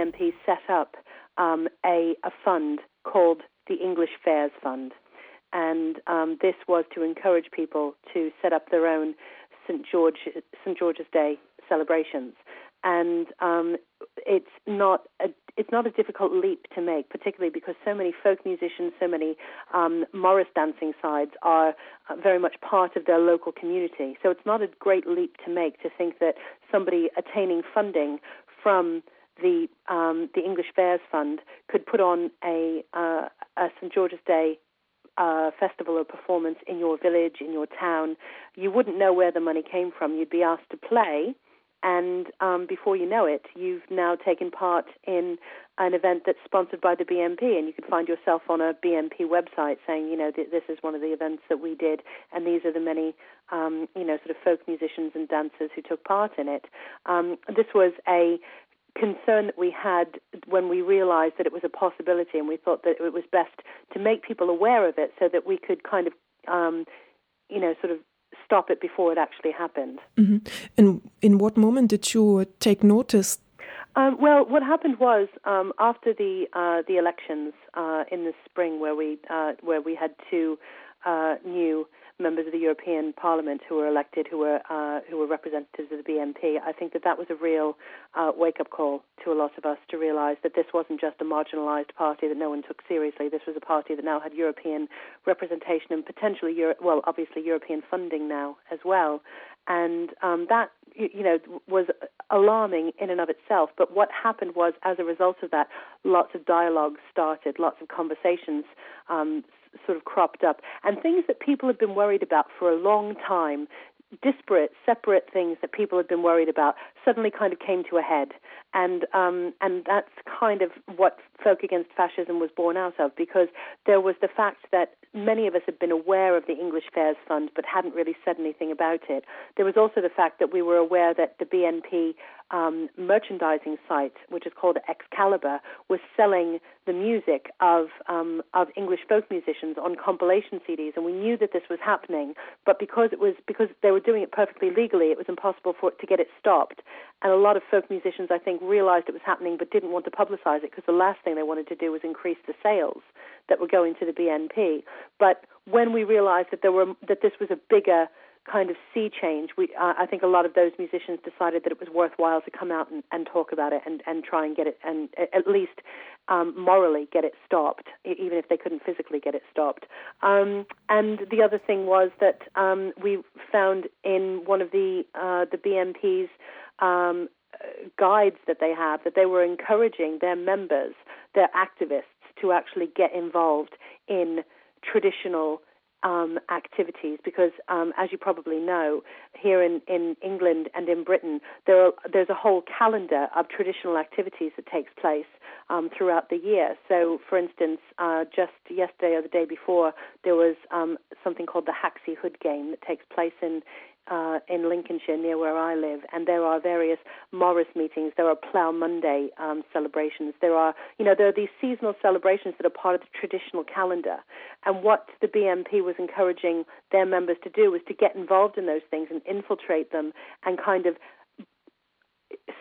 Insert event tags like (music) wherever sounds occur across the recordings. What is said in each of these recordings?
BNP set up um, a, a fund called the English Fairs Fund. And um, this was to encourage people to set up their own St. George, St. George's Day celebrations and um, it's not a it's not a difficult leap to make, particularly because so many folk musicians, so many um, Morris dancing sides are uh, very much part of their local community. So it's not a great leap to make to think that somebody attaining funding from the um, the English Fairs Fund could put on a, uh, a St George's Day uh, festival or performance in your village, in your town. You wouldn't know where the money came from. You'd be asked to play and um, before you know it, you've now taken part in an event that's sponsored by the BNP, and you can find yourself on a BNP website saying, you know, th- this is one of the events that we did, and these are the many, um, you know, sort of folk musicians and dancers who took part in it. Um, this was a concern that we had when we realized that it was a possibility, and we thought that it was best to make people aware of it so that we could kind of, um, you know, sort of stop it before it actually happened. Mm -hmm. And in what moment did you take notice? Um, well, what happened was um, after the uh, the elections uh, in the spring, where we uh, where we had two uh, new members of the European Parliament who were elected, who were uh, who were representatives of the BNP. I think that that was a real uh, wake-up call to a lot of us to realise that this wasn't just a marginalised party that no one took seriously. This was a party that now had European representation and potentially, Euro- well, obviously European funding now as well. And um, that, you know, was alarming in and of itself. But what happened was, as a result of that, lots of dialogue started, lots of conversations um, sort of cropped up, and things that people had been worried about for a long time, disparate, separate things that people had been worried about, suddenly kind of came to a head, and um, and that's kind of what Folk Against Fascism was born out of, because there was the fact that many of us had been aware of the English Fairs Fund but hadn't really said anything about it. There was also the fact that we were aware that the BNP um, merchandising site, which is called Excalibur, was selling the music of um, of English folk musicians on compilation CDs, and we knew that this was happening. But because it was because they were doing it perfectly legally, it was impossible for it to get it stopped. And a lot of folk musicians, I think, realized it was happening but didn't want to publicize it because the last thing they wanted to do was increase the sales that were going to the BNP. But when we realized that there were that this was a bigger kind of sea change, we uh, I think a lot of those musicians decided that it was worthwhile to come out and, and talk about it and, and try and get it and at least um, morally get it stopped, even if they couldn't physically get it stopped. Um, and the other thing was that um, we found in one of the uh, the BNP's um, guides that they have that they were encouraging their members, their activists, to actually get involved in traditional um, activities because, um, as you probably know, here in, in England and in Britain, there are, there's a whole calendar of traditional activities that takes place um, throughout the year. So, for instance, uh, just yesterday or the day before, there was um, something called the Haxey Hood Game that takes place in uh, in Lincolnshire, near where I live, and there are various Morris meetings. There are Plough Monday um, celebrations. There are, you know, there are these seasonal celebrations that are part of the traditional calendar. And what the BNP was encouraging their members to do was to get involved in those things and infiltrate them and kind of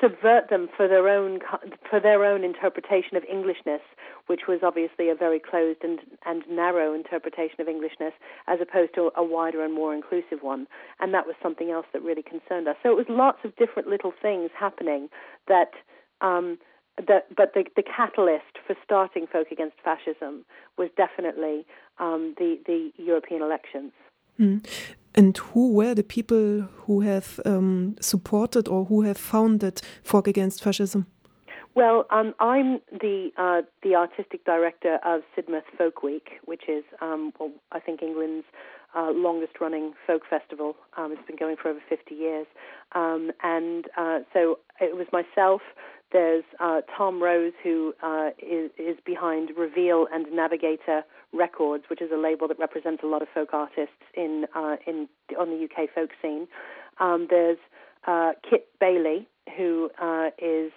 subvert them for their own for their own interpretation of Englishness, which was obviously a very closed and and narrow interpretation of Englishness, as opposed to a wider and more inclusive one. And that was something else that really concerned us. So it was lots of different little things happening that. Um, that, but the, the catalyst for starting Folk Against Fascism was definitely um, the, the European elections. Mm. And who were the people who have um, supported or who have founded Folk Against Fascism? Well, um, I'm the uh, the artistic director of Sidmouth Folk Week, which is, um, well, I think, England's uh, longest running folk festival. Um, it's been going for over 50 years. Um, and uh, so it was myself, there's uh, Tom Rose, who uh, is, is behind Reveal and Navigator Records, which is a label that represents a lot of folk artists in uh, in on the UK folk scene. Um, there's uh, Kit Bailey, who is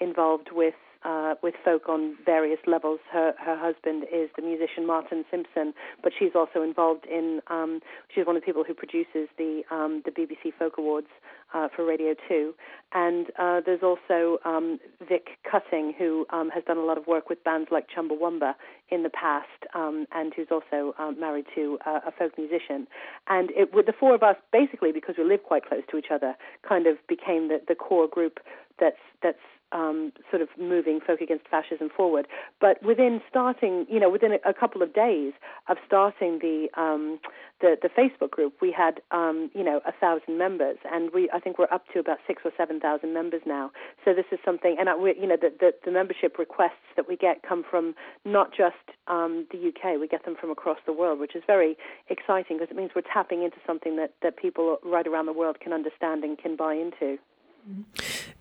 involved with uh, with folk on various levels. Her her husband is the musician Martin Simpson, but she's also involved in. Um, she's one of the people who produces the um, the BBC Folk Awards uh, for Radio Two, and uh, there's also um, Vic Cutting, who um, has done a lot of work with bands like Chumbawamba in the past, um, and who's also um, married to uh, a folk musician. And it, with the four of us, basically because we live quite close to each other, kind of became the, the core group that's that's um, sort of moving folk against fascism forward. But within starting, you know, within a, a couple of days of starting the um, the, the Facebook group, we had um, you know a thousand members, and we I think we're up to about six or seven thousand members now. So this is something, and I, we, you know, the, the, the membership requests that we get come from not just um, the UK, we get them from across the world, which is very exciting because it means we're tapping into something that that people right around the world can understand and can buy into.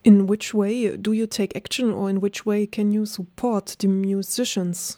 In which way do you take action, or in which way can you support the musicians?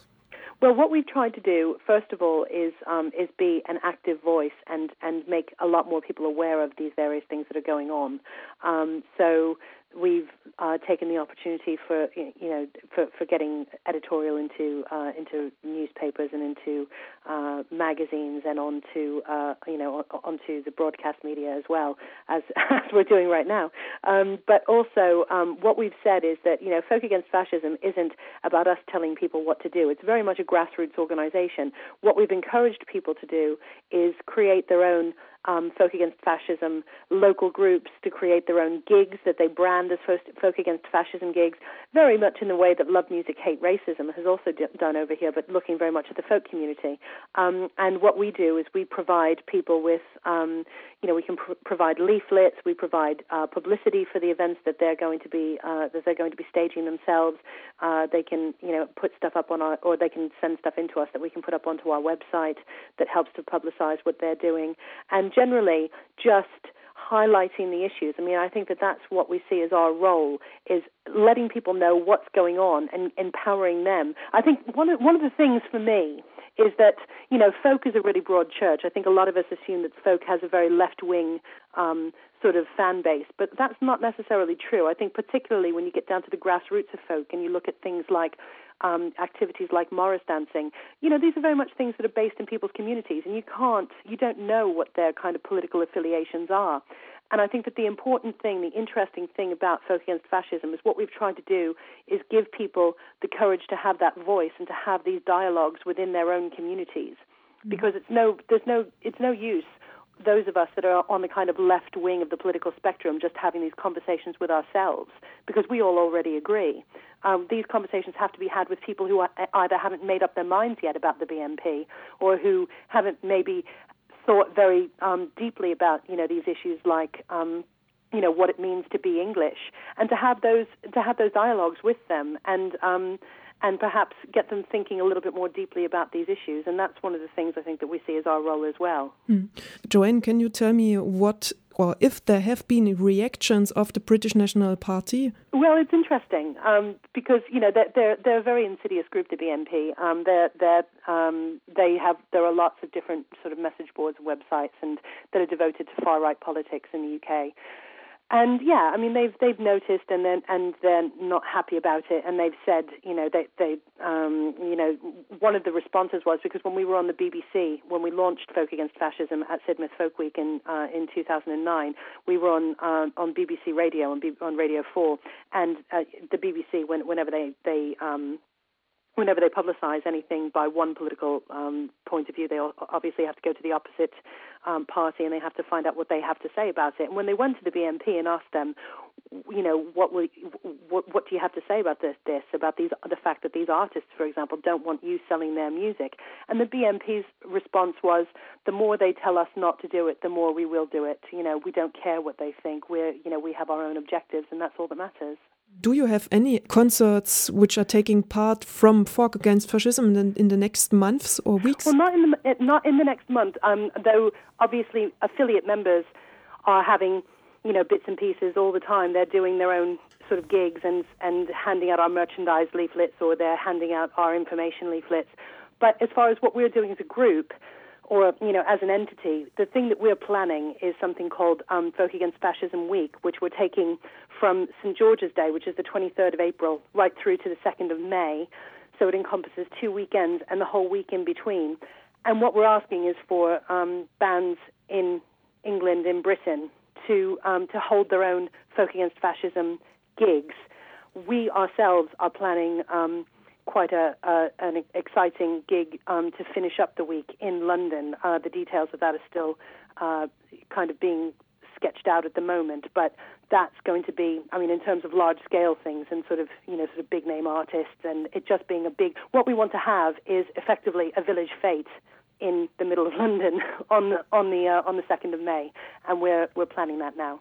Well, what we've tried to do, first of all, is um, is be an active voice and and make a lot more people aware of these various things that are going on. Um, so we've uh, taken the opportunity for you know for, for getting editorial into uh, into newspapers and into uh, magazines and onto uh, you know onto the broadcast media as well as, (laughs) as we're doing right now. Um, but also, um, what we've said is that you know Folk Against Fascism isn't about us telling people what to do. It's very much a grassroots organization. What we've encouraged people to do is create their own um, Folk Against Fascism local groups to create their own gigs that they brand as Folk Against Fascism gigs, very much in the way that Love Music Hate Racism has also d- done over here, but looking very much at the folk community. Um, and what we do is we provide people with, um, you know, we can pr- provide leaflets, we provide uh, publicity for the events that they're going to be uh, that they're going to be staging themselves. Uh, they can, you know, put stuff up on our, or they can send stuff into us that we can put up onto our website that helps to publicize what they're doing. And generally just highlighting the issues. I mean, I think that that's what we see as our role is letting people know what's going on and empowering them. I think one of one of the things for me is that you know folk is a really broad church. I think a lot of us assume that folk has a very left wing um, sort of fan base, but that's not necessarily true. I think particularly when you get down to the grassroots of folk and you look at things like um, activities like Morris dancing. You know, these are very much things that are based in people's communities, and you can't, you don't know what their kind of political affiliations are. And I think that the important thing, the interesting thing about Folk Against Fascism is what we've tried to do is give people the courage to have that voice and to have these dialogues within their own communities. Mm-hmm. Because it's no, there's no, it's no use those of us that are on the kind of left wing of the political spectrum just having these conversations with ourselves because we all already agree. Um, these conversations have to be had with people who are, either haven't made up their minds yet about the BNP or who haven't maybe thought very um, deeply about you know these issues like um, you know what it means to be English and to have those to have those dialogues with them and um, and perhaps get them thinking a little bit more deeply about these issues. And that's one of the things I think that we see as our role as well. Hmm. Joanne, can you tell me what or if there have been reactions of the British National Party? Well, it's interesting um, because you know they're, they're, they're a very insidious group, the BNP. Um, they're, they're, um, they have there are lots of different sort of message boards and websites and that are devoted to far right politics in the UK. And yeah, I mean they've they've noticed and then and they're not happy about it. And they've said you know they they um, you know one of the responses was because when we were on the BBC when we launched Folk Against Fascism at Sidmouth Folk Week in uh, in 2009 we were on uh, on BBC Radio on, B- on Radio Four. And uh, the BBC when, whenever they they um, whenever they publicise anything by one political um, point of view, they obviously have to go to the opposite um, party and they have to find out what they have to say about it. And when they went to the BNP and asked them, you know, what will, what, what do you have to say about this, this, about these, the fact that these artists, for example, don't want you selling their music, and the BNP's response was, the more they tell us not to do it, the more we will do it. You know, we don't care what they think. We're, you know, we have our own objectives, and that's all that matters. Do you have any concerts which are taking part from Folk Against Fascism in, in the next months or weeks? Well, not in the, not in the next month, um, though obviously affiliate members are having you know bits and pieces all the time. They're doing their own sort of gigs and and handing out our merchandise leaflets or they're handing out our information leaflets. But as far as what we're doing as a group, or you know, as an entity, the thing that we're planning is something called um, Folk Against Fascism Week, which we're taking from St George's Day, which is the 23rd of April, right through to the 2nd of May. So it encompasses two weekends and the whole week in between. And what we're asking is for um, bands in England, in Britain, to um, to hold their own Folk Against Fascism gigs. We ourselves are planning um, quite a, a, an exciting gig um, to finish up the week in London. Uh, the details of that are still uh, kind of being sketched out at the moment, but that's going to be, I mean, in terms of large scale things and sort of, you know, sort of big name artists and it just being a big, what we want to have is effectively a village fete in the middle of (laughs) London on the, on the, uh, on the 2nd of May, and we're, we're planning that now.